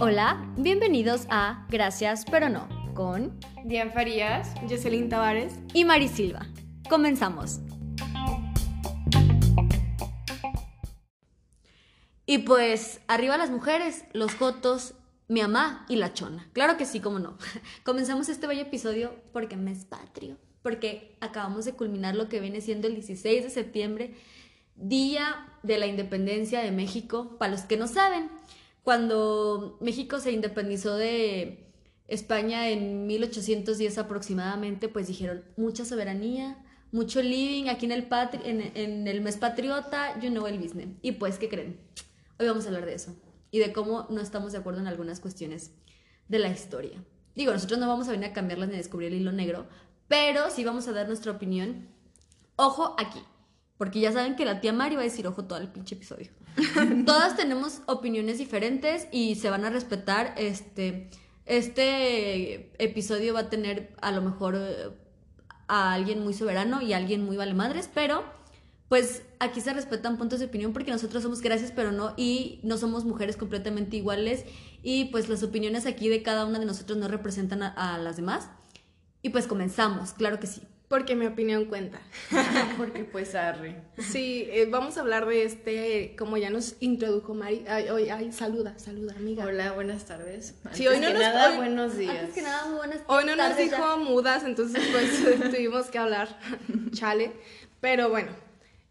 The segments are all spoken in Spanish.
Hola, bienvenidos a Gracias pero no con Diane Farías, Jocelyn Tavares y Mari Silva. Comenzamos. Y pues, arriba las mujeres, los jotos, mi mamá y la chona. Claro que sí, cómo no. Comenzamos este bello episodio porque me es patrio, porque acabamos de culminar lo que viene siendo el 16 de septiembre, Día de la Independencia de México. Para los que no saben, cuando México se independizó de España en 1810 aproximadamente, pues dijeron mucha soberanía, mucho living aquí en el, en, en el mes patriota, you know el business. Y pues, ¿qué creen? Hoy vamos a hablar de eso y de cómo no estamos de acuerdo en algunas cuestiones de la historia. Digo, nosotros no vamos a venir a cambiarlas ni a descubrir el hilo negro, pero sí vamos a dar nuestra opinión. Ojo aquí, porque ya saben que la tía Mari va a decir ojo todo el pinche episodio. Todas tenemos opiniones diferentes y se van a respetar. Este, este episodio va a tener a lo mejor eh, a alguien muy soberano y a alguien muy vale madres, pero pues aquí se respetan puntos de opinión porque nosotros somos gracias pero no y no somos mujeres completamente iguales y pues las opiniones aquí de cada una de nosotros no representan a, las demás. Y pues comenzamos, claro que sí. Porque mi opinión cuenta. Porque pues arre. Sí, eh, vamos a hablar de este, como ya nos introdujo Mari. Ay, ay, saluda, saluda, amiga. Hola, buenas tardes. sí, hoy no nos nada, buenos días. Antes que nada, muy buenas Hoy no nos dijo mudas, entonces pues tuvimos que hablar. Chale. Pero bueno,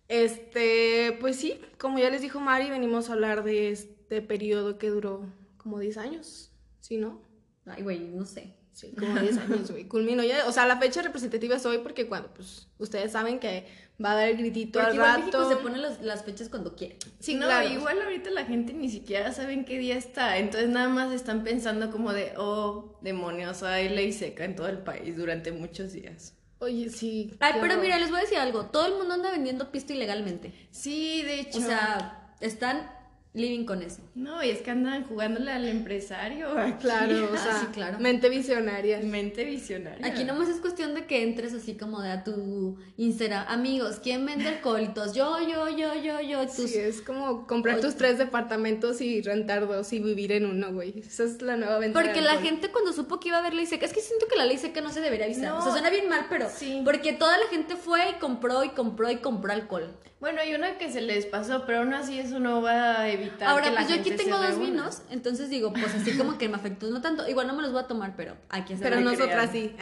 este, pues sí, como ya les dijo Mari, venimos a hablar de este periodo que duró como 10 años, ¿sí, no? Ay, güey, no sé. Sí, como 10 años, güey. Culmino ya, o sea, la fecha representativa es hoy porque cuando, pues, ustedes saben que va a dar el gritito porque al igual rato. México se pone las fechas cuando quiere. Sí, no, igual ahorita la gente ni siquiera sabe en qué día está, entonces nada más están pensando como de, oh, demonios, hay ley seca en todo el país durante muchos días. Oye, sí. Ay, pero mira, les voy a decir algo. Todo el mundo anda vendiendo pisto ilegalmente. Sí, de hecho. O sea, están living con eso. No, y es que andan jugándole al empresario. Claro, o sea, sí, claro. mente visionaria. Mente visionaria. Aquí nomás es cuestión de que entres así como de a tu Instagram. Amigos, ¿quién vende alcoholitos? Yo, yo, yo, yo, yo. Sí, es como comprar tus tres departamentos y rentar dos y vivir en uno, güey. Esa es la nueva venta. Porque la gente cuando supo que iba a haber ley seca, es que siento que la ley seca no se debería avisar. No. O sea, suena bien mal, pero Sí. porque toda la gente fue y compró y compró y compró alcohol. Bueno, hay una que se les pasó, pero aún así eso no va a evitar Ahora, que la pues yo aquí gente tengo dos vinos, entonces digo, pues así como que me afectó no tanto. Igual no me los voy a tomar, pero aquí se Pero nosotras sí.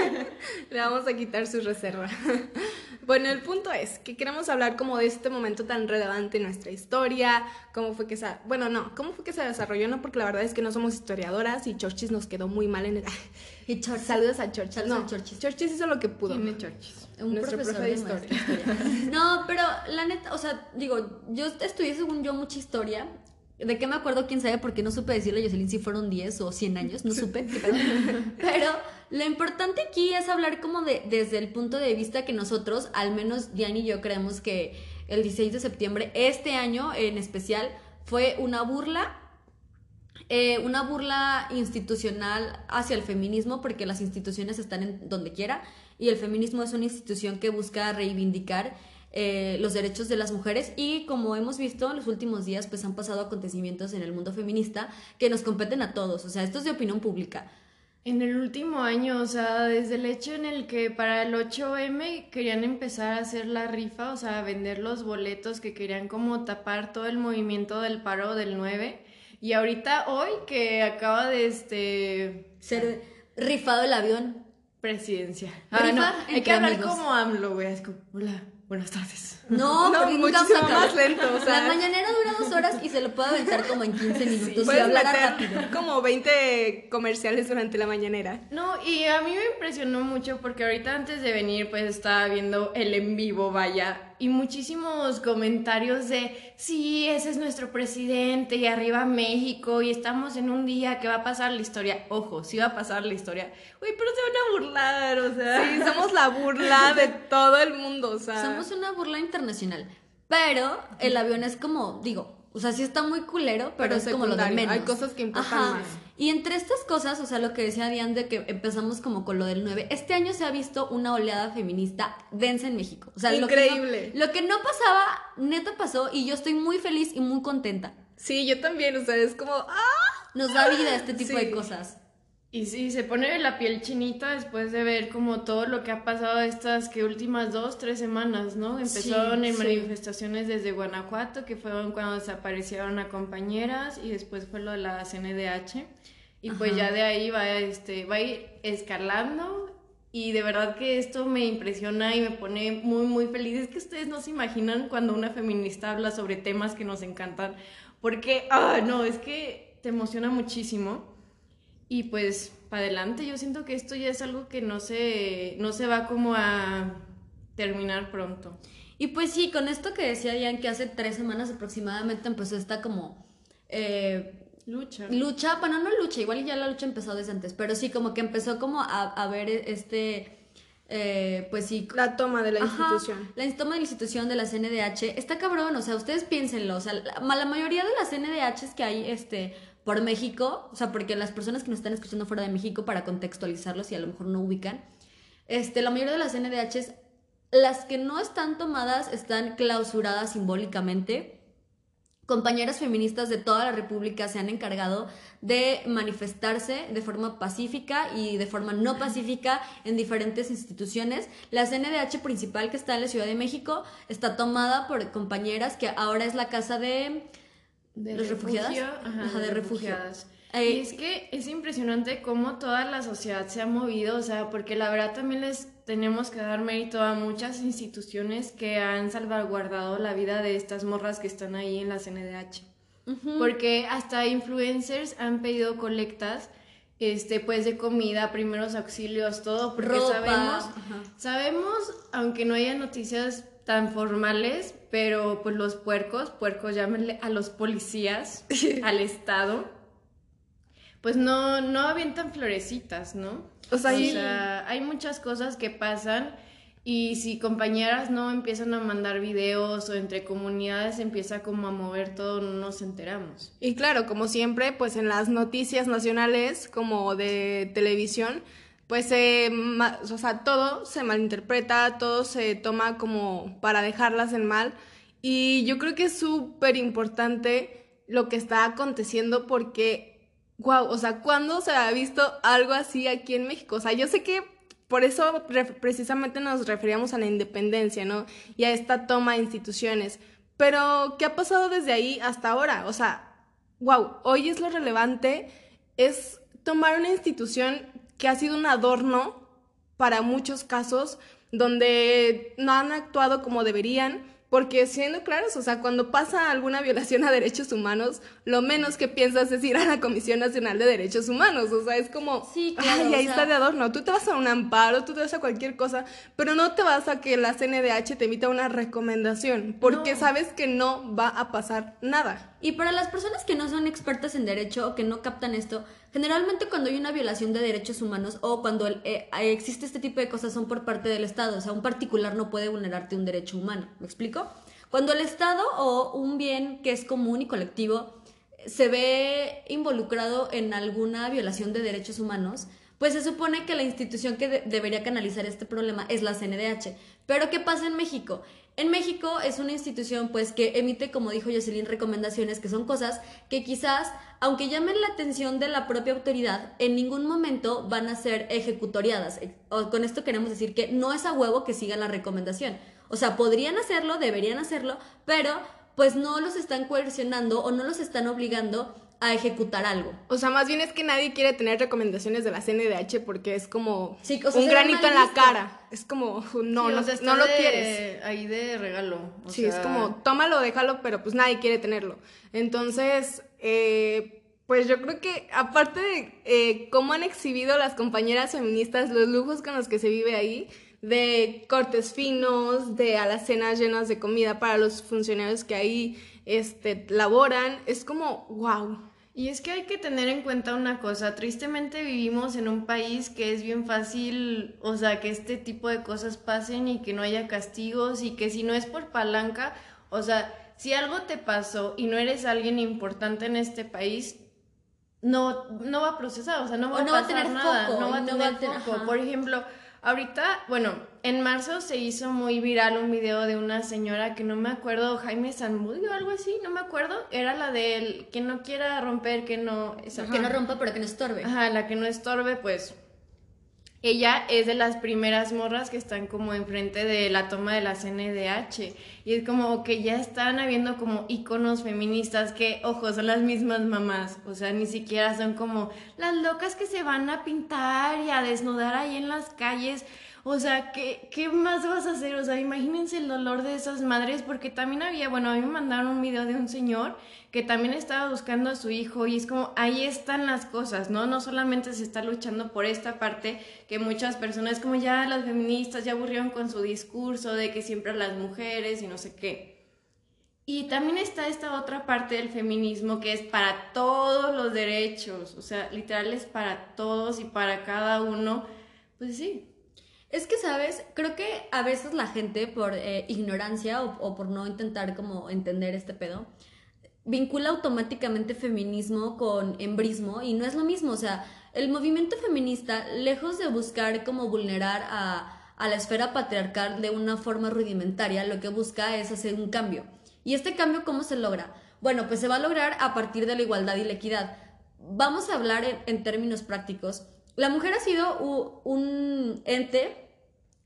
Le vamos a quitar su reserva. Bueno, el punto es que queremos hablar como de este momento tan relevante en nuestra historia, cómo fue que se... Bueno, no, cómo fue que se desarrolló, no, porque la verdad es que no somos historiadoras y Chorchis nos quedó muy mal en el... Y Chor- Saludos a Chorchis. Saludos no, a Chorchis. Chorchis hizo lo que pudo. Tiene chorchis. un Nuestro profesor profe historia. de historia. No, pero la neta, o sea, digo, yo estudié según yo mucha historia. ¿De qué me acuerdo? ¿Quién sabe? Porque no supe decirle a Jocelyn si fueron 10 o 100 años, no supe. Pero lo importante aquí es hablar como de desde el punto de vista que nosotros, al menos Diane y yo, creemos que el 16 de septiembre, este año en especial, fue una burla eh, una burla institucional hacia el feminismo, porque las instituciones están en donde quiera, y el feminismo es una institución que busca reivindicar eh, los derechos de las mujeres, y como hemos visto en los últimos días, pues han pasado acontecimientos en el mundo feminista que nos competen a todos, o sea, esto es de opinión pública. En el último año, o sea, desde el hecho en el que para el 8M querían empezar a hacer la rifa, o sea, vender los boletos que querían como tapar todo el movimiento del paro del 9. Y ahorita hoy que acaba de este Ser rifado el avión. presidencia. Ah, no, hay que hablar amigos. como AMLO, güey, es como, hola, buenas tardes. No, No, porque nunca más lento, o sea. La mañanera dura dos horas y se lo puede aventar como en 15 minutos hablara meter rápido. como 20 comerciales durante la mañanera. No, y a mí me impresionó mucho porque ahorita antes de venir pues estaba viendo el en vivo, vaya, y muchísimos comentarios de, sí, ese es nuestro presidente y arriba México y estamos en un día que va a pasar la historia. Ojo, sí va a pasar la historia. Uy, pero se van a burlar, o sea. Sí, somos la burla de todo el mundo, o sea. Somos una burla internacional. Pero el avión es como, digo, O sea, sí está muy culero, pero, Pero es como lo de menos. hay cosas que importan Ajá. más. Y entre estas cosas, o sea, lo que decía Diane de que empezamos como con lo del 9, este año se ha visto una oleada feminista densa en México. O sea, lo que no- Increíble. Lo que no pasaba, neta pasó, y yo estoy muy feliz y muy contenta. Sí, yo también, o sea, es como, ¡ah! Nos da vida este tipo Sí. de cosas. Y sí, se pone la piel chinita después de ver como todo lo que ha pasado estas que últimas dos, tres semanas, ¿no? Empezaron Sí, en sí. manifestaciones desde Guanajuato, que fueron cuando desaparecieron a compañeras, y después fue lo de la CNDH. Y pues Ajá. ya de ahí va, este, va a ir escalando. Y de verdad que esto me impresiona y me pone muy, muy feliz. Es que ustedes no se imaginan cuando una feminista habla sobre temas que nos encantan. Porque, ah, no, es que te emociona muchísimo. Y pues, para adelante, yo siento que esto ya es algo que no se, no se va como a terminar pronto. Y pues sí, con esto que decía Diane, que hace tres semanas aproximadamente empezó esta como eh, Lucha. lucha, bueno, no lucha, igual ya la lucha empezó desde antes, pero sí, como que empezó como a, a ver este, eh, pues sí, La toma de la Ajá, institución. La toma de la institución de la CNDH está cabrón, o sea, ustedes piénsenlo, o sea, la, la mayoría de las CNDHs que hay este por México, o sea, porque las personas que nos están escuchando fuera de México para contextualizarlos y a lo mejor no ubican, este, la mayoría de las CNDHs las que no están tomadas están clausuradas simbólicamente. Compañeras feministas de toda la República se han encargado de manifestarse de forma pacífica y de forma no pacífica en diferentes instituciones. La CNDH principal que está en la Ciudad de México está tomada por compañeras que ahora es la casa de... De ¿Los refugiadas? refugio, Ajá, Ajá, de, refugiadas. Eh, y es que es impresionante cómo toda la sociedad se ha movido, o sea, porque la verdad también les tenemos que dar mérito a muchas instituciones que han salvaguardado la vida de estas morras que están ahí en la CNDH. Porque hasta influencers han pedido colectas, este, pues de comida, primeros auxilios, todo, porque Ropa, sabemos, ajá. sabemos, aunque no haya noticias tan formales, pero pues los puercos, puercos llámenle a los policías, al Estado, pues no, no avientan florecitas, ¿no? O sea, hay muchas cosas que pasan y si compañeras no empiezan a mandar videos o entre comunidades empieza como a mover todo, no nos enteramos. Y claro, como siempre, pues en las noticias nacionales, como de televisión, pues ma- o sea, todo se malinterpreta, todo se toma como para dejarlas en mal. Y yo creo que es súper importante lo que está aconteciendo porque, wow, o sea, ¿cuándo se ha visto algo así aquí en México? O sea, yo sé que por eso re- precisamente nos referíamos a la independencia, ¿no? Y a esta toma de instituciones. Pero, ¿qué ha pasado desde ahí hasta ahora? O sea, wow, hoy es lo relevante, es tomar una institución que ha sido un adorno para muchos casos donde no han actuado como deberían, porque siendo claros, o sea, cuando pasa alguna violación a derechos humanos, lo menos que piensas es ir a la Comisión Nacional de Derechos Humanos, o sea, es como, Sí, claro, ay, ahí sea- está de adorno, tú te vas a un amparo, tú te vas a cualquier cosa, pero no te vas a que la CNDH te emita una recomendación, porque No. sabes que no va a pasar nada. Y para las personas que no son expertas en derecho o que no captan esto, generalmente cuando hay una violación de derechos humanos o cuando eh, existe este tipo de cosas son por parte del Estado, o sea, un particular no puede vulnerarte un derecho humano, ¿me explico? Cuando el Estado o un bien que es común y colectivo se ve involucrado en alguna violación de derechos humanos, pues se supone que la institución que de- debería canalizar este problema es la CNDH. Pero ¿qué pasa en México? En México es una institución pues que emite, como dijo Jocelyn, recomendaciones que son cosas que quizás, aunque llamen la atención de la propia autoridad, en ningún momento van a ser ejecutoriadas. Eh, o- Con esto queremos decir que no es a huevo que sigan la recomendación. O sea, podrían hacerlo, deberían hacerlo, pero pues no los están coercionando o no los están obligando a ejecutar algo. O sea, más bien es que nadie quiere tener recomendaciones de la CNDH porque es como Sí, o sea, un granito en la cara. Es como, no, Sí, no, o sea, está no lo de- quieres. Ahí de regalo. o Sí, es como, tómalo, déjalo, pero pues nadie quiere tenerlo. Entonces, eh, pues yo creo que aparte de eh, cómo han exhibido las compañeras feministas los lujos con los que se vive ahí, de cortes finos, de alacenas llenas de comida para los funcionarios que ahí este, laboran, es como, wow. Y es que hay que tener en cuenta una cosa, tristemente vivimos en un país que es bien fácil, o sea, que este tipo de cosas pasen y que no haya castigos y que si no es por palanca, o sea, si algo te pasó y no eres alguien importante en este país, no, no va a procesar, o sea, no va, O no a, va a pasar tener nada, foco, no va a no tener va a tener- foco. ajá. Por ejemplo, ahorita, bueno, en marzo se hizo muy viral un video de una señora que no me acuerdo, Jaime Zamudio o algo así, no me acuerdo, era la del que no quiera romper, que no... esa- Que no rompa, pero que no estorbe. Ajá, la que no estorbe, pues ella es de las primeras morras que están como enfrente de la toma de la CNDH. Y es como que ya están habiendo como íconos feministas que, ojo, son las mismas mamás. O sea, ni siquiera son como las locas que se van a pintar y a desnudar ahí en las calles. O sea, ¿qué, ¿qué más vas a hacer? O sea, imagínense el dolor de esas madres, porque también había, bueno, a mí me mandaron un video de un señor que también estaba buscando a su hijo y es como, ahí están las cosas, ¿no? No solamente se está luchando por esta parte que muchas personas, como ya las feministas ya aburrieron con su discurso de que siempre las mujeres y no sé qué. Y también está esta otra parte del feminismo que es para todos los derechos, o sea, literal es para todos y para cada uno. Pues sí, Es que, ¿sabes? Creo que a veces la gente por eh, ignorancia o, o por no intentar como entender este pedo, vincula automáticamente feminismo con embrismo y no es lo mismo. O sea, el movimiento feminista, lejos de buscar como vulnerar a, a la esfera patriarcal de una forma rudimentaria, lo que busca es hacer un cambio. ¿Y este cambio cómo se logra? Bueno, pues se va a lograr a partir de la igualdad y la equidad. Vamos a hablar en, en términos prácticos. La mujer ha sido un ente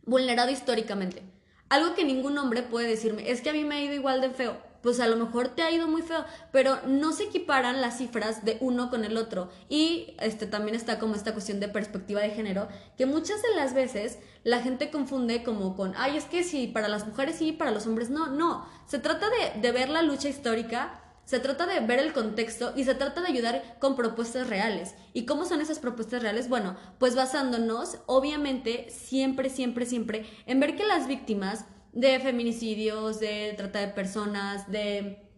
vulnerado históricamente. Algo que ningún hombre puede decirme, es que a mí me ha ido igual de feo. Pues a lo mejor te ha ido muy feo, pero no se equiparan las cifras de uno con el otro. Y este también está como esta cuestión de perspectiva de género, que muchas de las veces la gente confunde como con, ay, es que sí, para las mujeres sí, para los hombres no. No, se trata de, de ver la lucha histórica se trata de ver el contexto y se trata de ayudar con propuestas reales. ¿Y cómo son esas propuestas reales? Bueno, pues basándonos, obviamente, siempre, siempre, siempre, en ver que las víctimas de feminicidios, de trata de personas, de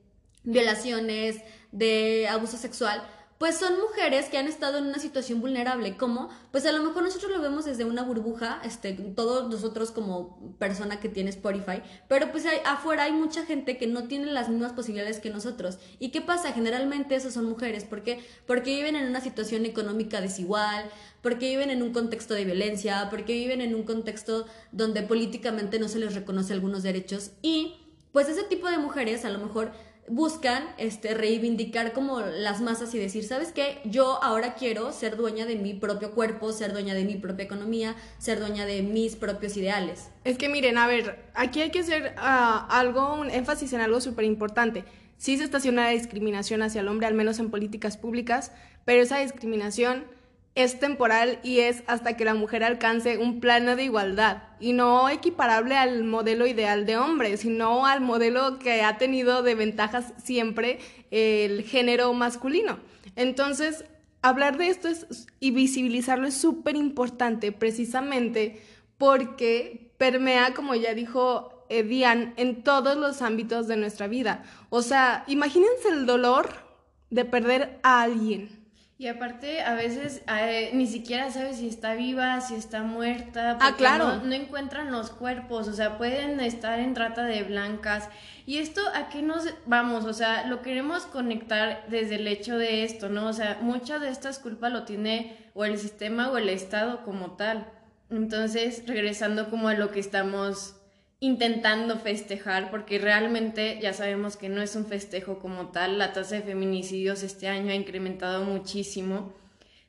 violaciones, de abuso sexual, pues son mujeres que han estado en una situación vulnerable. ¿Cómo? Pues a lo mejor nosotros lo vemos desde una burbuja, este, todos nosotros como persona que tiene Spotify, pero pues hay- afuera hay mucha gente que no tiene las mismas posibilidades que nosotros. ¿Y qué pasa? Generalmente esas son mujeres. ¿Por qué? Porque viven en una situación económica desigual, porque viven en un contexto de violencia, porque viven en un contexto donde políticamente no se les reconoce algunos derechos y pues ese tipo de mujeres a lo mejor buscan este reivindicar como las masas y decir, ¿sabes qué? Yo ahora quiero ser dueña de mi propio cuerpo, ser dueña de mi propia economía, ser dueña de mis propios ideales. Es que miren, a ver, aquí hay que hacer ah, algo, un énfasis en algo súper importante. Sí se estaciona la discriminación hacia el hombre, al menos en políticas públicas, pero esa discriminación es temporal y es hasta que la mujer alcance un plano de igualdad y no equiparable al modelo ideal de hombre, sino al modelo que ha tenido de ventajas siempre el género masculino. Entonces, hablar de esto es, y visibilizarlo es súper importante precisamente porque permea, como ya dijo eh, Dian, en todos los ámbitos de nuestra vida. O sea, imagínense el dolor de perder a alguien. Y aparte, a veces eh, ni siquiera sabes si está viva, si está muerta. Ah, porque claro. No, no encuentran los cuerpos, o sea, pueden estar en trata de blancas. Y esto, ¿a qué nos vamos? O sea, lo queremos conectar desde el hecho de esto, ¿no? O sea, mucha de estas culpas lo tiene o el sistema o el Estado como tal. Entonces, regresando como a lo que estamos intentando festejar, porque realmente ya sabemos que no es un festejo como tal. La tasa de feminicidios este año ha incrementado muchísimo.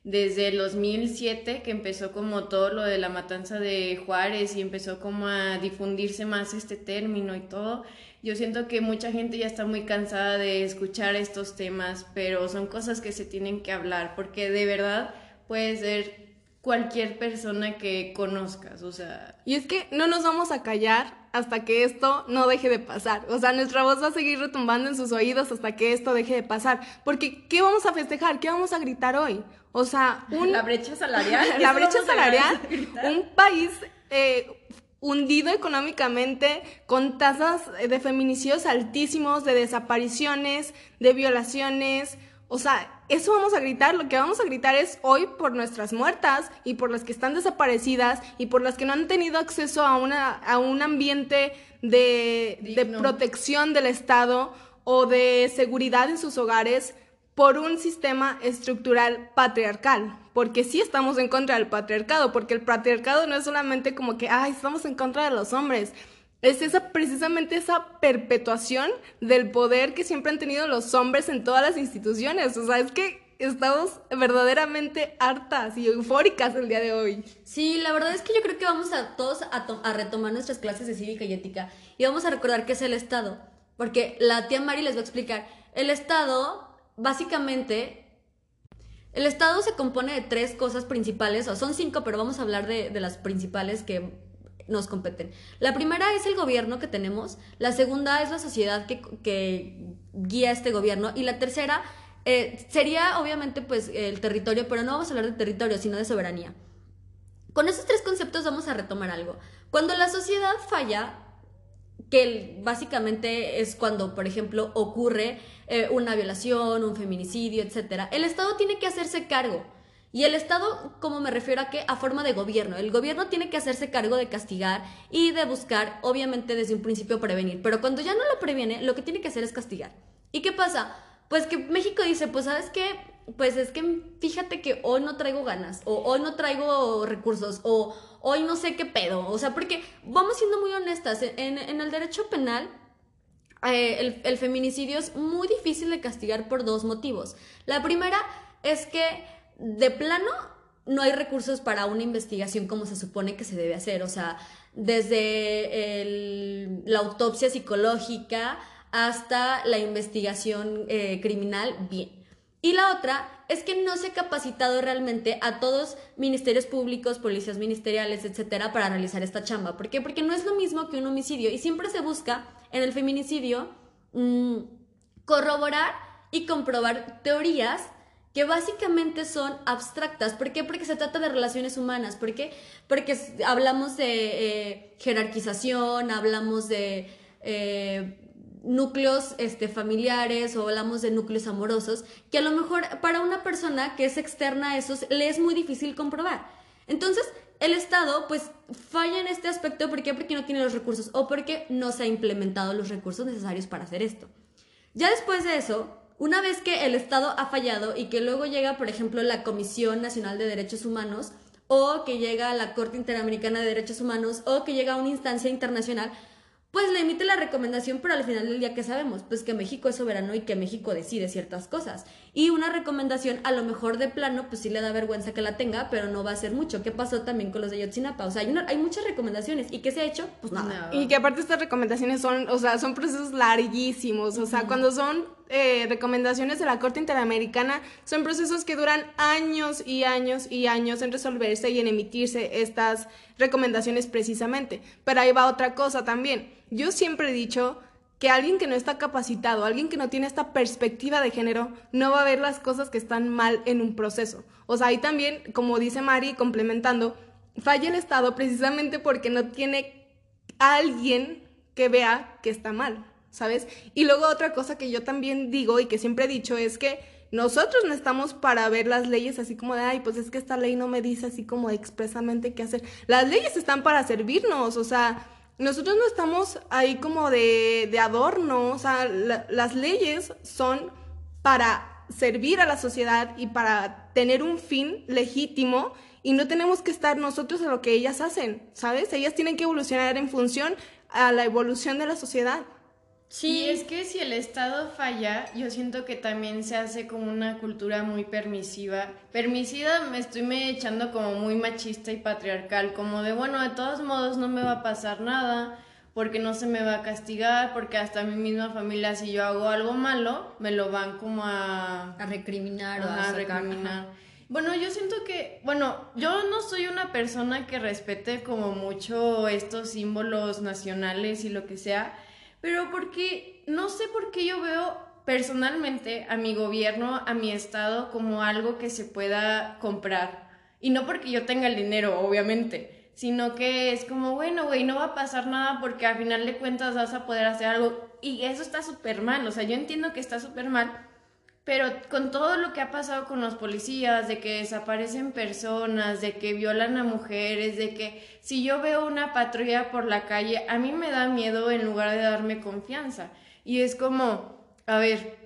Desde el 2007, que empezó como todo lo de la matanza de Juárez y empezó como a difundirse más este término y todo, yo siento que mucha gente ya está muy cansada de escuchar estos temas, pero son cosas que se tienen que hablar, porque de verdad puede ser cualquier persona que conozcas, o sea, Y es que no nos vamos a callar hasta que esto no deje de pasar. O sea, nuestra voz va a seguir retumbando en sus oídos hasta que esto deje de pasar. Porque, ¿qué vamos a festejar? ¿Qué vamos a gritar hoy? O sea, un... la brecha salarial. la brecha salarial, un país eh, hundido económicamente, con tasas de feminicidios altísimos, de desapariciones, de violaciones. O sea, eso vamos a gritar, lo que vamos a gritar es hoy por nuestras muertas y por las que están desaparecidas y por las que no han tenido acceso a, una, a un ambiente de, de protección del Estado o de seguridad en sus hogares por un sistema estructural patriarcal, porque sí estamos en contra del patriarcado, porque el patriarcado no es solamente como que, ay, estamos en contra de los hombres, es esa precisamente esa perpetuación del poder que siempre han tenido los hombres en todas las instituciones. O sea, es que estamos verdaderamente hartas y eufóricas el día de hoy. Sí, la verdad es que yo creo que vamos a todos a, retomar nuestras clases de cívica y ética y vamos a recordar qué es el Estado, porque la tía Mari les va a explicar. El Estado, básicamente, el Estado se compone de tres cosas principales, o son cinco, pero vamos a hablar de, de las principales que nos competen. La primera es el gobierno que tenemos, la segunda es la sociedad que, que guía este gobierno y la tercera eh, sería obviamente pues el territorio, pero no vamos a hablar de territorio, sino de soberanía. Con esos tres conceptos vamos a retomar algo. Cuando la sociedad falla, que básicamente es cuando, por ejemplo, ocurre eh, una violación, un feminicidio, etc., el Estado tiene que hacerse cargo y el Estado, como me refiero a qué? A forma de gobierno. El gobierno tiene que hacerse cargo de castigar y de buscar, obviamente desde un principio, prevenir. Pero cuando ya no lo previene, lo que tiene que hacer es castigar. ¿Y qué pasa? Pues que México dice, pues sabes qué, pues es que fíjate que hoy no traigo ganas, o hoy no traigo recursos, o hoy no sé qué pedo. O sea, porque vamos siendo muy honestas, en, el derecho penal eh, el, el, feminicidio es muy difícil de castigar por dos motivos. La primera es que de plano no hay recursos para una investigación como se supone que se debe hacer, o sea, desde la autopsia psicológica hasta la investigación eh, criminal, bien. Y la otra es que no se ha capacitado realmente a todos ministerios públicos, policías ministeriales, etcétera, para realizar esta chamba. ¿Por qué? Porque no es lo mismo que un homicidio y siempre se busca en el feminicidio mm, corroborar y comprobar teorías que básicamente son abstractas. ¿Por qué? Porque se trata de relaciones humanas. ¿Por qué? Porque hablamos de eh, jerarquización, hablamos de eh, núcleos este, familiares o hablamos de núcleos amorosos, que a lo mejor para una persona que es externa a esos le es muy difícil comprobar. Entonces, el Estado pues falla en este aspecto. ¿Por qué? Porque no tiene los recursos o porque no se ha implementado los recursos necesarios para hacer esto. Ya después de eso, una vez que el Estado ha fallado y que luego llega, por ejemplo, la Comisión Nacional de Derechos Humanos, o que llega la Corte Interamericana de Derechos Humanos, o que llega a una instancia internacional, pues le emite la recomendación, pero al final del día, ¿qué sabemos? Pues que México es soberano y que México decide ciertas cosas. Y una recomendación, a lo mejor de plano, pues sí le da vergüenza que la tenga, pero no va a ser mucho. ¿Qué pasó también con los de Yotzinapa? O sea, hay, hay muchas recomendaciones. ¿Y qué se ha hecho? Pues nada. Y que aparte estas recomendaciones son, o sea, son procesos larguísimos. O sea, cuando son eh, recomendaciones de la Corte Interamericana, son procesos que duran años y años y años en resolverse y en emitirse estas recomendaciones precisamente. Pero ahí va otra cosa también yo siempre he dicho que alguien que no está capacitado, alguien que no tiene esta perspectiva de género, no va a ver las cosas que están mal en un proceso. O sea, ahí también, como dice Mari, complementando, falla el Estado precisamente porque no tiene alguien que vea que está mal, ¿sabes? Y luego otra cosa que yo también digo y que siempre he dicho es que nosotros no estamos para ver las leyes así como de, ay, pues es que esta ley no me dice así como expresamente qué hacer. Las leyes están para servirnos, o sea, nosotros no estamos ahí como de, de adorno, o sea, las leyes son para servir a la sociedad y para tener un fin legítimo y no tenemos que estar nosotros a lo que ellas hacen, ¿sabes? Ellas tienen que evolucionar en función a la evolución de la sociedad. Sí, es que si el Estado falla, yo siento que también se hace como una cultura muy permisiva. Permisiva me estoy me echando como muy machista y patriarcal, como de, bueno, de todos modos no me va a pasar nada, porque no se me va a castigar, porque hasta mi misma familia, si yo hago algo malo, me lo van como a... A recriminar o a, recriminar. Bueno, yo siento que, bueno, yo no soy una persona que respete como mucho estos símbolos nacionales y lo que sea, pero porque no sé por qué yo veo personalmente a mi gobierno, a mi estado como algo que se pueda comprar. Y no porque yo tenga el dinero, obviamente, sino que es como, bueno, güey, no va a pasar nada porque al final de cuentas vas a poder hacer algo. Y eso está súper mal, o sea, yo entiendo que está súper mal, pero con todo lo que ha pasado con los policías, de que desaparecen personas, de que violan a mujeres, de que si yo veo una patrulla por la calle, a mí me da miedo en lugar de darme confianza. Y es como, a ver,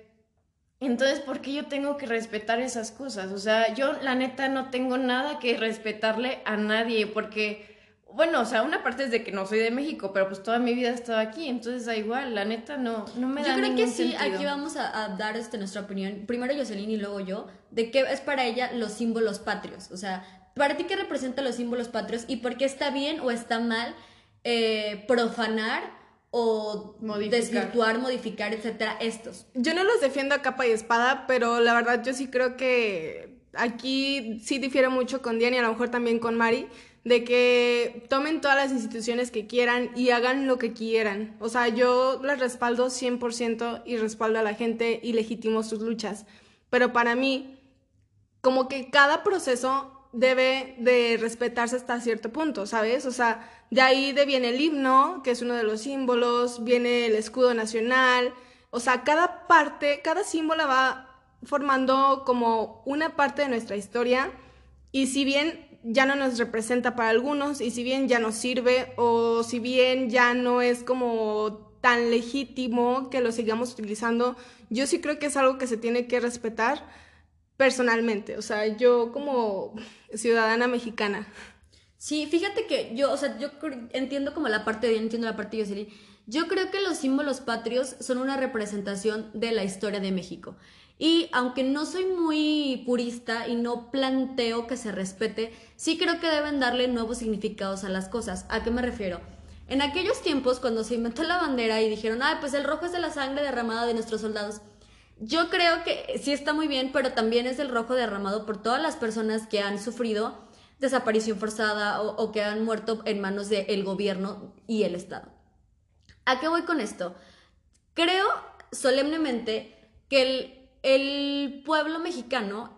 entonces, ¿por qué yo tengo que respetar esas cosas? O sea, yo la neta no tengo nada que respetarle a nadie porque bueno, o sea, una parte es de que no soy de México, pero pues toda mi vida he estado aquí, entonces da igual, la neta no, no me da Yo creo que sí, sentido. aquí vamos a, dar este, nuestra opinión, primero Jocelyn y luego yo, de qué es para ella los símbolos patrios, o sea, para ti qué representan los símbolos patrios y por qué está bien o está mal eh, profanar o Modificar. desvirtuar, modificar, etcétera, estos. Yo no los defiendo a capa y espada, pero la verdad yo sí creo que aquí sí difiere mucho con Diana y a lo mejor también con Mari, de que tomen todas las instituciones que quieran y hagan lo que quieran. O sea, yo las respaldo 100% y respaldo a la gente y legitimo sus luchas. Pero para mí, como que cada proceso debe de respetarse hasta cierto punto, ¿sabes? O sea, de ahí de viene el himno, que es uno de los símbolos, viene el escudo nacional, o sea, cada parte, cada símbolo va formando como una parte de nuestra historia y si bien ya no nos representa para algunos y si bien ya nos sirve o si bien ya no es como tan legítimo que lo sigamos utilizando, yo sí creo que es algo que se tiene que respetar personalmente, o sea, yo como ciudadana mexicana. Sí, fíjate que yo, o sea, yo entiendo como la parte entiendo la parte de Jocelyn. Yo creo que los símbolos patrios son una representación de la historia de México. Y aunque no soy muy purista y no planteo que se respete, sí creo que deben darle nuevos significados a las cosas. ¿A qué me refiero? En aquellos tiempos, cuando se inventó la bandera y dijeron, ah, pues el rojo es de la sangre derramada de nuestros soldados, yo creo que sí está muy bien, pero también es el rojo derramado por todas las personas que han sufrido desaparición forzada o, que han muerto en manos del gobierno y el Estado. ¿A qué voy con esto? Creo solemnemente que el, el pueblo mexicano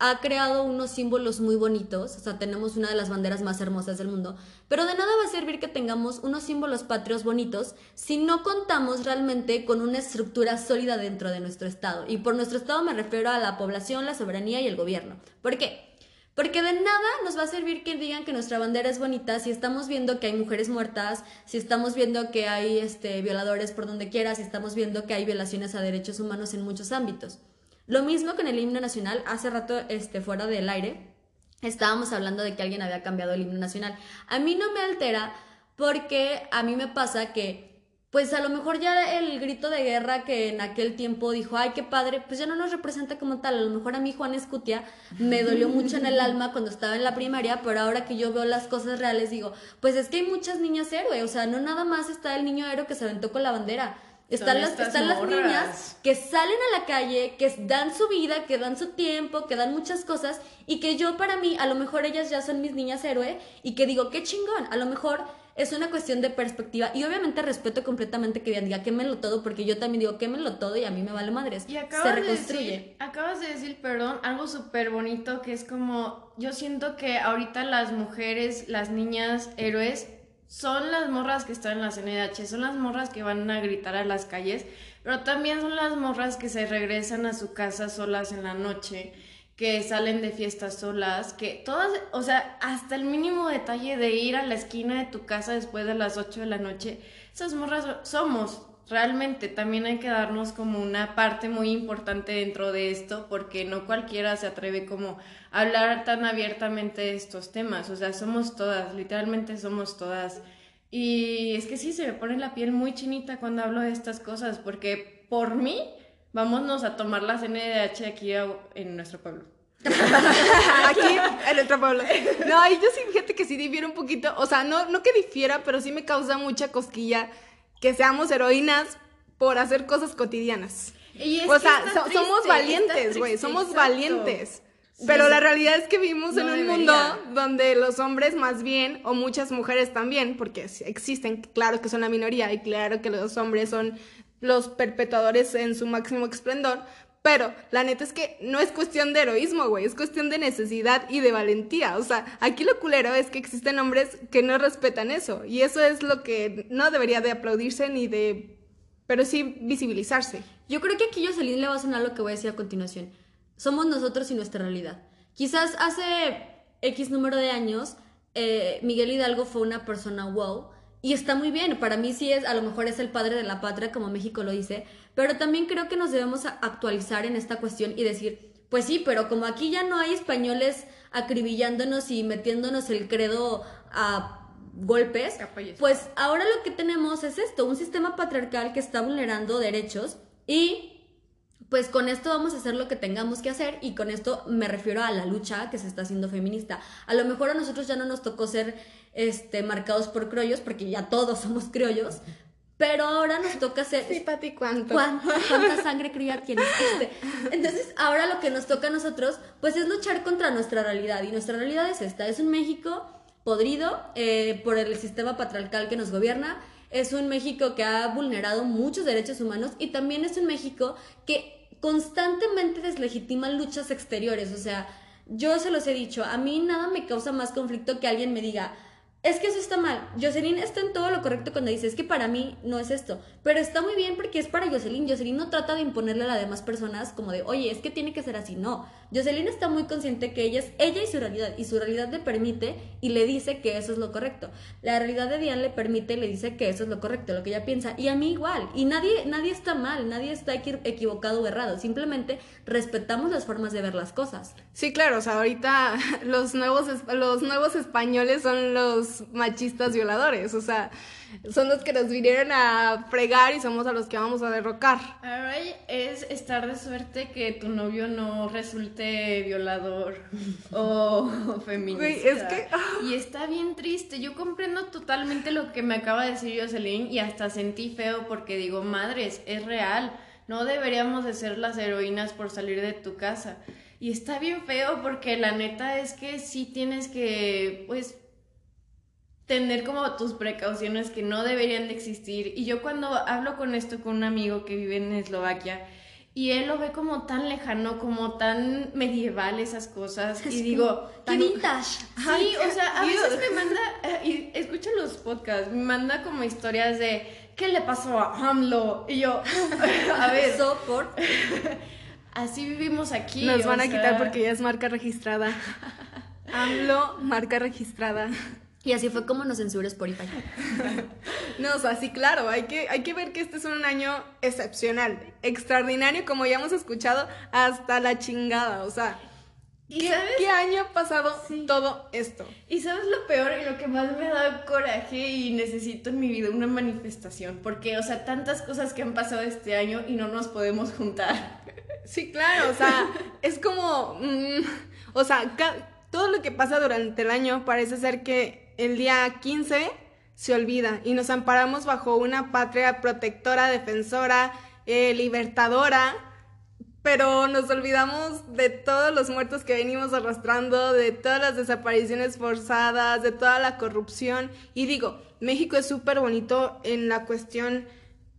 ha creado unos símbolos muy bonitos, o sea, tenemos una de las banderas más hermosas del mundo, pero de nada va a servir que tengamos unos símbolos patrios bonitos si no contamos realmente con una estructura sólida dentro de nuestro Estado. Y por nuestro Estado me refiero a la población, la soberanía y el gobierno. ¿Por qué? Porque de nada nos va a servir que digan que nuestra bandera es bonita si estamos viendo que hay mujeres muertas, si estamos viendo que hay este, violadores por donde quiera, si estamos viendo que hay violaciones a derechos humanos en muchos ámbitos. Lo mismo con el himno nacional, hace rato este, fuera del aire, estábamos hablando de que alguien había cambiado el himno nacional. A mí no me altera porque a mí me pasa que pues a lo mejor ya el grito de guerra que en aquel tiempo dijo, ay, qué padre, pues ya no nos representa como tal. A lo mejor a mí Juan Escutia me dolió mucho en el alma cuando estaba en la primaria, pero ahora que yo veo las cosas reales digo, pues es que hay muchas niñas héroe, o sea, no nada más está el niño héroe que se aventó con la bandera. Están las, están las niñas que salen a la calle, que dan su vida, que dan su tiempo, que dan muchas cosas y que yo para mí, a lo mejor ellas ya son mis niñas héroe y que digo, qué chingón, a lo mejor es una cuestión de perspectiva y obviamente respeto completamente que diga quémelo todo porque yo también digo quémelo todo y a mí me vale madres. Y acabas Se reconstruye. De decir, acabas de decir, perdón, algo súper bonito que es como, yo siento que ahorita las mujeres, las niñas héroes son las morras que están en la CNDH, son las morras que van a gritar a las calles, pero también son las morras que se regresan a su casa solas en la noche que salen de fiestas solas, que todas, o sea, hasta el mínimo detalle de ir a la esquina de tu casa después de las 8 de la noche, esas morras somos, realmente también hay que darnos como una parte muy importante dentro de esto, porque no cualquiera se atreve como a hablar tan abiertamente de estos temas, o sea, somos todas, literalmente somos todas. Y es que sí, se me pone la piel muy chinita cuando hablo de estas cosas, porque por mí, vámonos a tomar la CNDH aquí en nuestro pueblo. aquí en nuestro pueblo. No, y yo sí, fíjate que sí difiere un poquito, o sea, no, no que difiera, pero sí me causa mucha cosquilla que seamos heroínas por hacer cosas cotidianas. o sea, somos valientes, güey, somos valientes. Pero la realidad es que vivimos en un mundo donde los hombres más bien, o muchas mujeres también, porque existen, claro que son la minoría y claro que los hombres son los perpetuadores en su máximo esplendor, pero la neta es que no es cuestión de heroísmo, güey, es cuestión de necesidad y de valentía. O sea, aquí lo culero es que existen hombres que no respetan eso. Y eso es lo que no debería de aplaudirse ni de pero sí visibilizarse. Yo creo que aquí Jocelyn le va a sonar lo que voy a decir a continuación. Somos nosotros y nuestra realidad. Quizás hace X número de años, eh, Miguel Hidalgo fue una persona wow. Y está muy bien, para mí sí es, a lo mejor es el padre de la patria, como México lo dice, pero también creo que nos debemos actualizar en esta cuestión y decir, pues sí, pero como aquí ya no hay españoles acribillándonos y metiéndonos el credo a golpes, pues ahora lo que tenemos es esto, un sistema patriarcal que está vulnerando derechos y pues con esto vamos a hacer lo que tengamos que hacer y con esto me refiero a la lucha que se está haciendo feminista. A lo mejor a nosotros ya no nos tocó ser este, marcados por criollos, porque ya todos somos criollos, pero ahora nos toca hacer... Sí, Pati, ¿cuánto? ¿Cuánta, sangre criolla tienes? Este, entonces, ahora lo que nos toca a nosotros, pues es luchar contra nuestra realidad. Y nuestra realidad es esta. Es un México podrido eh, por el sistema patriarcal que nos gobierna. Es un México que ha vulnerado muchos derechos humanos y también es un México que constantemente deslegitima luchas exteriores. O sea, yo se los he dicho, a mí nada me causa más conflicto que alguien me diga, es que eso está mal. Jocelyn está en todo lo correcto cuando dice, es que para mí no es esto. Pero está muy bien porque es para Jocelyn. Jocelyn no trata de imponerle a las demás personas como de, oye, es que tiene que ser así. No. Jocelyn está muy consciente que ella es ella y su realidad. Y su realidad le permite y le dice que eso es lo correcto. La realidad de Diane le permite y le dice que eso es lo correcto, lo que ella piensa. Y a mí igual. Y nadie, nadie está mal, nadie está equivocado o errado. Simplemente respetamos las formas de ver las cosas. Sí, claro. O sea, ahorita los nuevos, los nuevos españoles son los machistas violadores. O sea, son los que nos vinieron a fregar y somos a los que vamos a derrocar. Ahora es estar de suerte que tu novio no resulte violador o feminista. Ah. Y está bien triste. Yo comprendo totalmente lo que me acaba de decir Jocelyn y hasta sentí feo porque digo, madres, es real. No deberíamos de ser las heroínas por salir de tu casa. Y está bien feo porque la neta es que sí tienes que, pues, tener como tus precauciones que no deberían de existir. Y yo cuando hablo con esto con un amigo que vive en Eslovaquia, y él lo ve como tan lejano, como tan medieval esas cosas. y digo, tan vintage. Sí, o sea, a veces me manda, eh, y escucho los podcasts, me manda como historias de qué le pasó a AMLO. Y yo, a ver. por Así vivimos aquí. Nos van a quitar porque ya es marca registrada. AMLO, marca registrada. Y así fue como nos censuró Spotify. no, o sea, sí, claro, hay que, hay que ver que este es un año excepcional, extraordinario, como ya hemos escuchado, hasta la chingada, o sea. ¿Qué, ¿qué año ha pasado todo esto? Y sabes lo peor y lo que más me da coraje y necesito en mi vida una manifestación, porque, o sea, tantas cosas que han pasado este año y no nos podemos juntar. Sí, claro, o sea, es como, mm, o sea, todo lo que pasa durante el año parece ser que el día 15 se olvida y nos amparamos bajo una patria protectora, defensora, eh, libertadora, pero nos olvidamos de todos los muertos que venimos arrastrando, de todas las desapariciones forzadas, de toda la corrupción. Y digo, México es súper bonito en la cuestión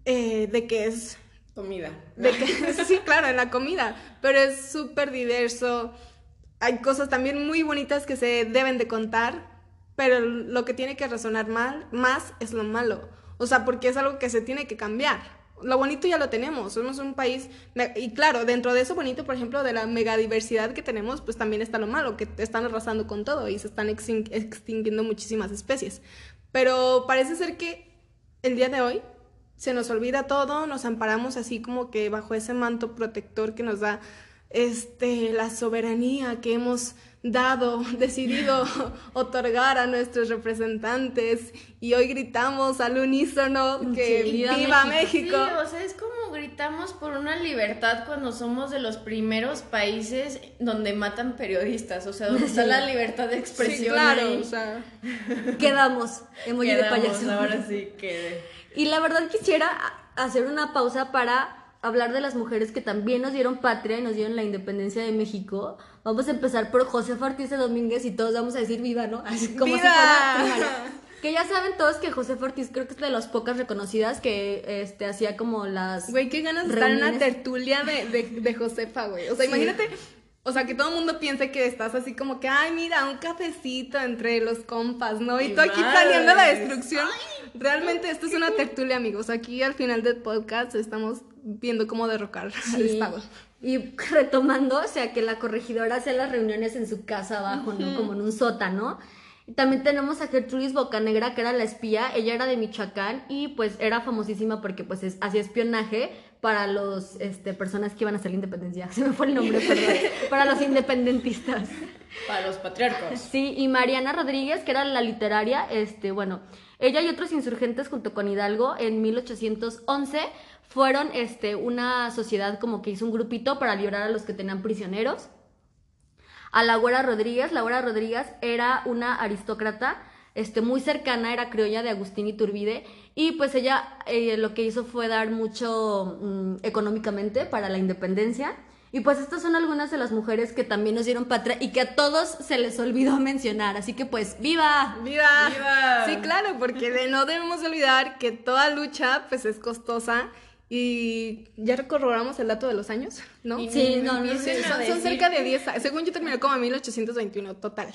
eh, de que es... Comida. De que, sí, claro, en la comida, pero es súper diverso. Hay cosas también muy bonitas que se deben de contar pero lo que tiene que resonar mal, más es lo malo. O sea, porque es algo que se tiene que cambiar. Lo bonito ya lo tenemos, somos un país, y claro, dentro de eso bonito, por ejemplo, de la megadiversidad que tenemos, pues también está lo malo, que están arrasando con todo y se están extinguiendo muchísimas especies. Pero parece ser que el día de hoy se nos olvida todo, nos amparamos así como que bajo ese manto protector que nos da este, la soberanía que hemos dado, decidido otorgar a nuestros representantes y hoy gritamos al unísono que viva, México. Sí, o sea, es como gritamos por una libertad cuando somos de los primeros países donde matan periodistas, o sea, donde está la libertad de expresión. Sí, claro, o sea. Quedamos, emoji de payaso. Ahora sí quede. Y la verdad quisiera hacer una pausa para hablar de las mujeres que también nos dieron patria y nos dieron la independencia de México. Vamos a empezar por José Ortiz de Domínguez y todos vamos a decir viva, ¿no? Así como si fuera Que ya saben todos que José Ortiz creo que es de las pocas reconocidas que este hacía como las Güey, qué ganas de estar en una tertulia de, de, Josefa, güey. O sea, imagínate o sea, que todo el mundo piense que estás así como que, ay, mira, un cafecito entre los compas, ¿no? Y tú aquí planeando la destrucción. Realmente esto es una tertulia, amigos. Aquí al final del podcast estamos viendo cómo derrocar al. Estado. Y retomando, o sea, que la corregidora hacía las reuniones en su casa abajo, ¿no? Como en un sótano. Y también tenemos a Gertrudis Bocanegra, que era la espía. Ella era de Michoacán y pues era famosísima porque pues es- hacía espionaje para los este, personas que iban a hacer la independencia. Se me fue el nombre, perdón. para los independentistas. Para los patriarcas. Sí, y Mariana Rodríguez, que era la literaria, este, bueno, ella y otros insurgentes junto con Hidalgo en 1811 fueron este, una sociedad como que hizo un grupito para liberar a los que tenían prisioneros. A la Güera Rodríguez, la Güera Rodríguez era una aristócrata este, muy cercana, era criolla de Agustín Iturbide, y pues ella eh, lo que hizo fue dar mucho mm, económicamente para la independencia. Y pues estas son algunas de las mujeres que también nos dieron patria y que a todos se les olvidó mencionar. Así que pues, ¡viva! ¡Viva! ¡Viva! Sí, claro, porque de- no debemos olvidar que toda lucha pues es costosa y ya corroboramos el dato de los años, ¿no? Sí, no, no, sí, a Son, cerca de 10 años. Según yo terminé como en 1821, total.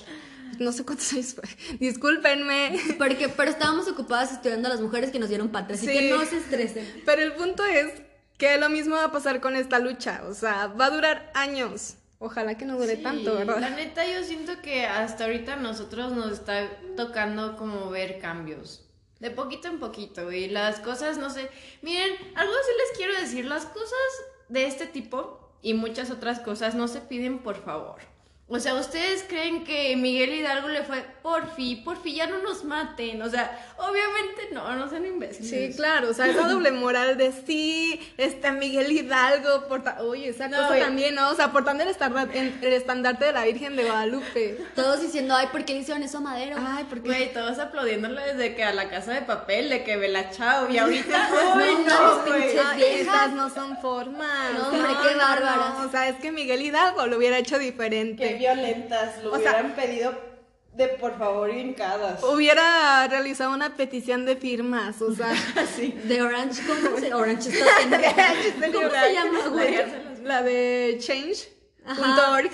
No sé cuántos años fue. Discúlpenme. Porque, pero estábamos ocupadas estudiando a las mujeres que nos dieron patria, así Sí. que no se estresen. Pero el punto es que lo mismo va a pasar con esta lucha. O sea, va a durar años. Ojalá que no dure Sí, tanto, ¿verdad? La neta, yo siento que hasta ahorita a nosotros nos está tocando como ver cambios. De poquito en poquito. Y las cosas, no sé. Miren, algo sí les quiero decir. Las cosas de este tipo y muchas otras cosas no se piden por favor. O sea, ¿ustedes creen que Miguel Hidalgo le fue por fin, por fin ya no nos maten? O sea, obviamente no, no sean imbéciles. Sí, claro, o sea, esa doble moral de sí, este Miguel Hidalgo, porta... oye, esa No, cosa también, ¿no? O sea, portando el, estandarte, el estandarte de la Virgen de Guadalupe. Todos diciendo, ay, ¿por qué le hicieron eso a Madero? Ay, porque Güey, todos aplaudiéndole desde que a la casa de papel, de que Bella Chao, y ahorita, uy, no, no, pinches Ay, viejas. esas no son formas. No, hombre, qué bárbaras. O sea, es que Miguel Hidalgo lo hubiera hecho diferente. Qué violentas, lo O sea- hubieran pedido de por favor y hincadas. Hubiera realizado una petición de firmas, o sea. De Orange, ¿cómo se Orange está en- ¿Cómo se llama, güey? La de change.org.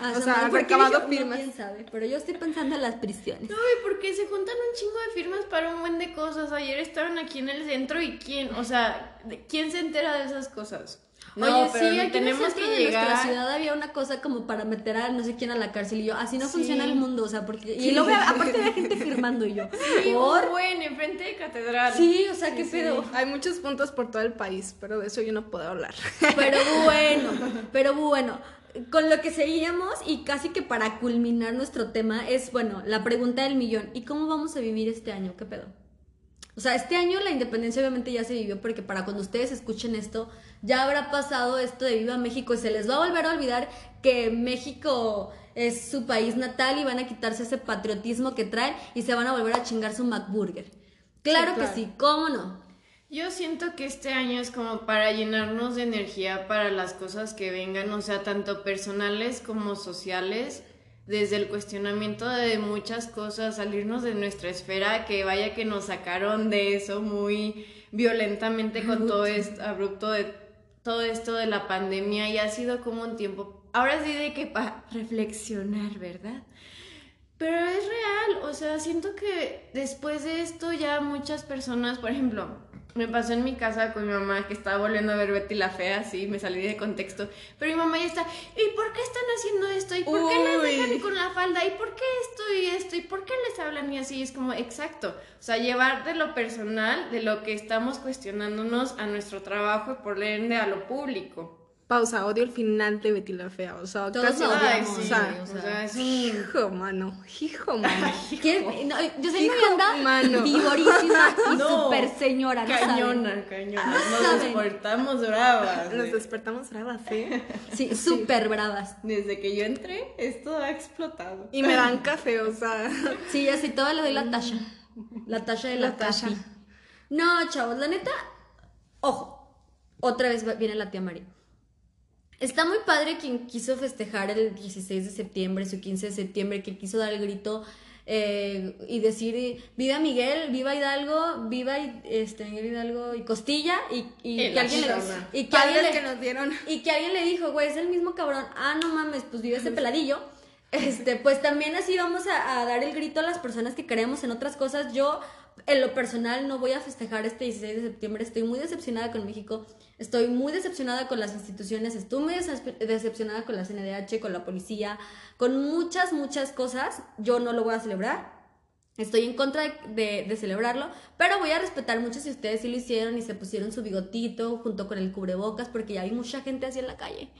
Ah, O sea, ¿por qué recabado dije uno? firmas. ¿Quién sabe? Pero yo estoy pensando en las prisiones. No, porque se juntan un chingo de firmas para un buen de cosas. Ayer estaban aquí en el centro y quién, o sea, ¿de- ¿quién se entera de esas cosas? No, Oye, pero sí, aquí tenemos en el centro que de nuestra ciudad había una cosa como para meter a no sé quién a la cárcel y yo, así no Sí. funciona el mundo, o sea, porque... Y Sí. luego aparte había gente firmando y yo, Sí, ¿por? un buen, enfrente de catedral. Sí, o sea, qué Sí, pedo. Hay muchos puntos por todo el país, pero de eso yo no puedo hablar. Pero bueno, pero bueno, con lo que seguíamos y casi que para culminar nuestro tema es, bueno, la pregunta del millón. ¿Y cómo vamos a vivir este año? ¿Qué pedo? O sea, este año la independencia obviamente ya se vivió porque para cuando ustedes escuchen esto, ya habrá pasado esto de Viva México y se les va a volver a olvidar que México es su país natal y van a quitarse ese patriotismo que traen y se van a volver a chingar su McBurger. Claro, Sí, claro. que sí, ¿cómo no? Yo siento que este año es como para llenarnos de energía para las cosas que vengan, o sea, tanto personales como sociales, desde el cuestionamiento de muchas cosas, salirnos de nuestra esfera, que vaya que nos sacaron de eso muy violentamente con todo esto abrupto de todo esto de la pandemia y ha sido como un tiempo, ahora sí de que para reflexionar, ¿verdad? Pero es real, o sea, siento que después de esto ya muchas personas, por ejemplo, me pasó en mi casa con mi mamá que estaba volviendo a ver Betty la Fea, así, me salí de contexto, pero mi mamá ya está, ¿y por qué están haciendo esto? ¿Y por qué Uy. dejan con la falda? ¿Y por qué esto y esto? ¿Y por qué les hablan y así? Es como, exacto, o sea, llevar de lo personal, de lo que estamos cuestionándonos a nuestro trabajo y por ende a lo público. Pausa, odio el final de Betty la Fea. O sea, Todos casi. lo odiamos, sí, o sea, o sea, es un... hijo, mano. Hijo, mano. ¿Quién? No, yo soy Hijo, muy anda mano. vivorísima y No. super señora, ¿no saben? Cañona, cañona. Nos saben. despertamos bravas. Nos despertamos bravas, ¿eh? Sí, súper bravas. Desde que yo entré, esto ha explotado. Y me dan café, o sea. Sí, ya sí, todo le doy la tasha. La tasha de la, La tasha. No, chavos, la neta, ojo, otra vez viene la tía María. Está muy padre quien quiso festejar el 16 de septiembre, su 15 de septiembre, que quiso dar el grito eh, y decir viva Miguel, viva Hidalgo, viva este Miguel Hidalgo y Costilla y, y que alguien le, zona. y que Padres alguien le- que nos dieron. y que alguien le dijo, güey, es el mismo cabrón. Ah, no mames, pues vive ese peladillo. Este, pues también así vamos a, a dar el grito a las personas que creemos en otras cosas. Yo, en lo personal, no voy a festejar este 16 de septiembre. Estoy muy decepcionada con México. Estoy muy decepcionada con las instituciones. Estoy muy decep- decepcionada con la CNDH, con la policía, con muchas, muchas cosas. Yo no lo voy a celebrar. Estoy en contra de, de- de celebrarlo, pero voy a respetar mucho si ustedes sí lo hicieron y se pusieron su bigotito junto con el cubrebocas, porque ya vi mucha gente así en la calle.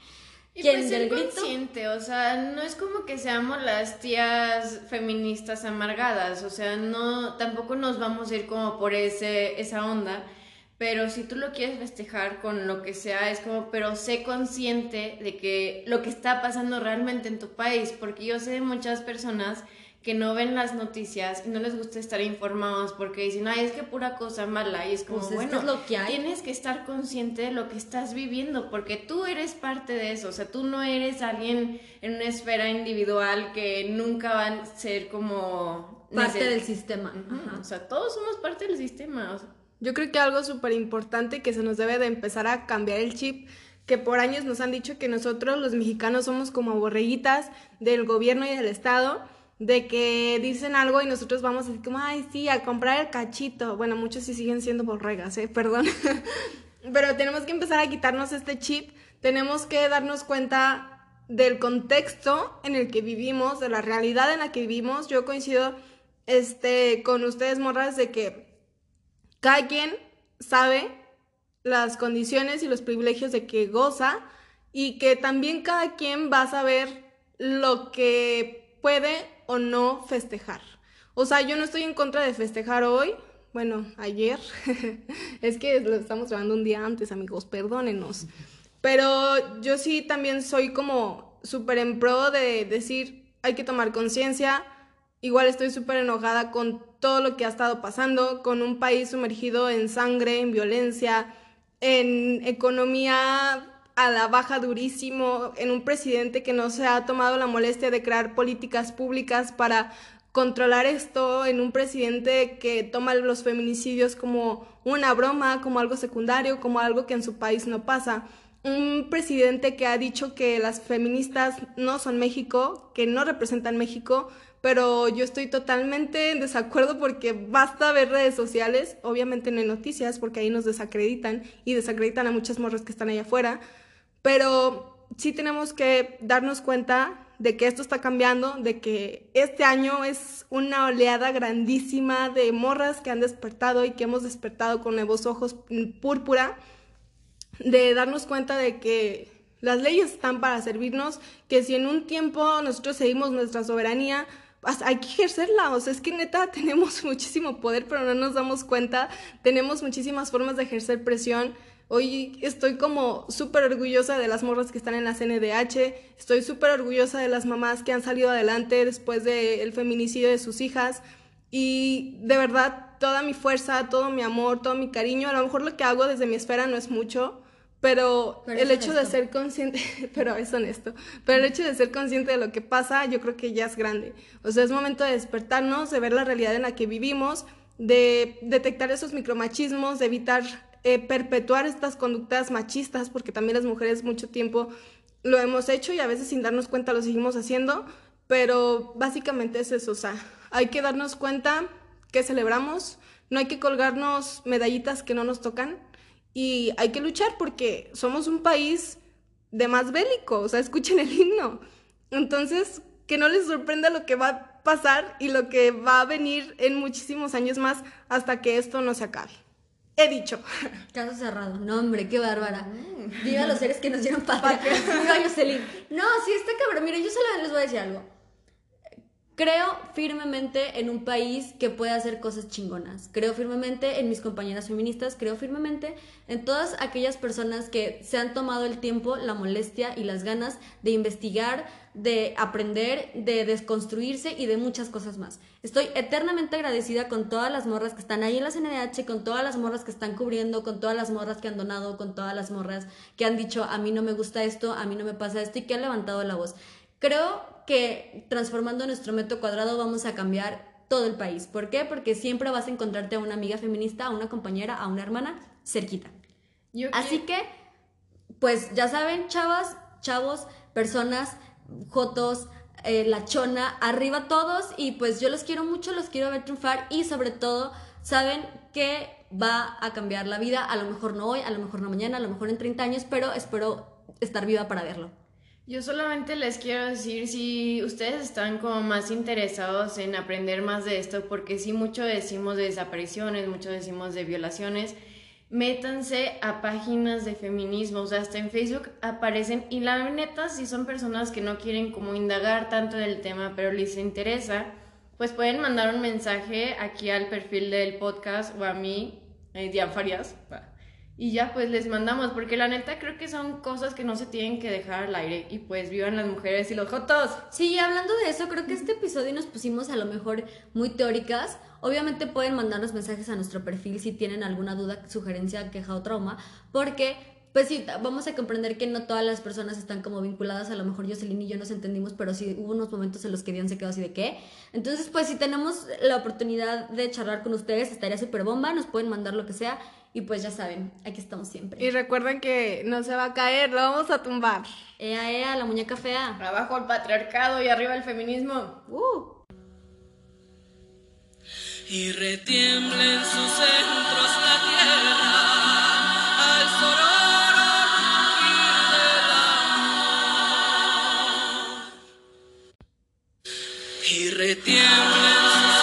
Y ¿Quién pues ser consciente, o sea, no es como que seamos las tías feministas amargadas, o sea, no, tampoco nos vamos a ir como por ese, esa onda, pero si tú lo quieres festejar con lo que sea, es como, pero sé consciente de que lo que está pasando realmente en tu país, porque yo sé de muchas personas que no ven las noticias y no les gusta estar informados porque dicen, ay, es que pura cosa mala, y es como, Pues bueno, es lo que hay. tienes que estar consciente de lo que estás viviendo, porque tú eres parte de eso, o sea, tú no eres alguien en una esfera individual que nunca van a ser como... Parte del sistema. Ajá. O sea, todos somos parte del sistema. o sea. Yo creo que algo súper importante que se nos debe de empezar a cambiar el chip, que por años nos han dicho que nosotros los mexicanos somos como borreguitas del gobierno y del Estado, de que dicen algo y nosotros vamos así como, ay, sí, a comprar el cachito. Bueno, muchos sí siguen siendo borregas, ¿eh? Perdón. Pero tenemos que empezar a quitarnos este chip, tenemos que darnos cuenta del contexto en el que vivimos, de la realidad en la que vivimos. Yo coincido este, con ustedes, morras, de que cada quien sabe las condiciones y los privilegios de que goza y que también cada quien va a saber lo que puede o no festejar. O sea, yo no estoy en contra de festejar hoy, bueno, ayer, es que lo estamos grabando un día antes, amigos, perdónenos. Pero yo sí también soy como súper en pro de decir, hay que tomar conciencia. Igual estoy súper enojada con todo lo que ha estado pasando, con un país sumergido en sangre, en violencia, en economía a la baja durísimo, en un presidente que no se ha tomado la molestia de crear políticas públicas para controlar esto, en un presidente que toma los feminicidios como una broma, como algo secundario, como algo que en su país no pasa. Un presidente que ha dicho que las feministas no son México, que no representan México, pero yo estoy totalmente en desacuerdo porque basta ver redes sociales, obviamente no en noticias, porque ahí nos desacreditan y desacreditan a muchas morras que están allá afuera, pero sí tenemos que darnos cuenta de que esto está cambiando, de que este año es una oleada grandísima de morras que han despertado y que hemos despertado con nuevos ojos púrpura, de darnos cuenta de que las leyes están para servirnos, que si en un tiempo nosotros seguimos nuestra soberanía, hay que ejercerla, o sea, es que neta tenemos muchísimo poder, pero no nos damos cuenta, tenemos muchísimas formas de ejercer presión. Hoy estoy como súper orgullosa de las morras que están en la CNDH, estoy súper orgullosa de las mamás que han salido adelante después del feminicidio de sus hijas. Y de verdad toda mi fuerza, todo mi amor, todo mi cariño, a lo mejor lo que hago desde mi esfera no es mucho, pero, Pero el hecho de honesto. ser consciente, pero es honesto, pero el hecho de ser consciente de lo que pasa, yo creo que ya es grande. O sea, es momento de despertarnos, de ver la realidad en la que vivimos, de detectar esos micromachismos, de evitar eh, perpetuar estas conductas machistas, porque también las mujeres mucho tiempo lo hemos hecho y a veces sin darnos cuenta lo seguimos haciendo, pero básicamente es eso, o sea, hay que darnos cuenta que celebramos, no hay que colgarnos medallitas que no nos tocan y hay que luchar porque somos un país de más bélico, o sea, escuchen el himno. Entonces, que no les sorprenda lo que va a pasar y lo que va a venir en muchísimos años más hasta que esto no se acabe. He dicho. Caso cerrado. No, hombre, qué bárbara. Viva los seres que nos dieron patria. Viva Jocelyn. No, sí, está cabrón. Mira, yo solo les voy a decir algo. Creo firmemente en un país que puede hacer cosas chingonas. Creo firmemente en mis compañeras feministas. Creo firmemente en todas aquellas personas que se han tomado el tiempo, la molestia y las ganas de investigar, de aprender, de desconstruirse y de muchas cosas más. Estoy eternamente agradecida con todas las morras que están ahí en la CNDH, con todas las morras que están cubriendo, con todas las morras que han donado, con todas las morras que han dicho a mí no me gusta esto, a mí no me pasa esto y que han levantado la voz. Creo que transformando nuestro metro cuadrado vamos a cambiar todo el país. ¿Por qué? Porque siempre vas a encontrarte a una amiga feminista, a una compañera, a una hermana cerquita. Yo Así que, pues ya saben, chavas, chavos, personas, jotos, eh, la chona, arriba todos y pues yo los quiero mucho, los quiero ver triunfar y sobre todo saben que va a cambiar la vida, a lo mejor no hoy, a lo mejor no mañana, a lo mejor en 30 años, pero espero estar viva para verlo. Yo solamente les quiero decir si ustedes están como más interesados en aprender más de esto, porque sí mucho decimos de desapariciones, mucho decimos de violaciones, métanse a páginas de feminismo, o sea, hasta en Facebook aparecen y la neta si son personas que no quieren como indagar tanto en el tema, pero les interesa, pues pueden mandar un mensaje aquí al perfil del podcast o a mí, eh, Farias, y ya pues les mandamos, porque la neta creo que son cosas que no se tienen que dejar al aire y pues vivan las mujeres y los jotos. Sí, hablando de eso, creo que este episodio nos pusimos a lo mejor muy teóricas. Obviamente pueden mandarnos mensajes a nuestro perfil si tienen alguna duda, sugerencia, queja o trauma, porque pues sí, vamos a comprender que no todas las personas están como vinculadas, a lo mejor Jocelyn y yo nos entendimos, pero sí hubo unos momentos en los que Dian se quedó así de qué. Entonces, pues si tenemos la oportunidad de charlar con ustedes, estaría súper bomba, nos pueden mandar lo que sea y pues ya saben, aquí estamos siempre. Y recuerden que no se va a caer, lo vamos a tumbar. Ea, ea, la muñeca fea. Abajo el patriarcado y arriba el feminismo. Uh. y retiembla en sus centros la tierra al. Y retiembla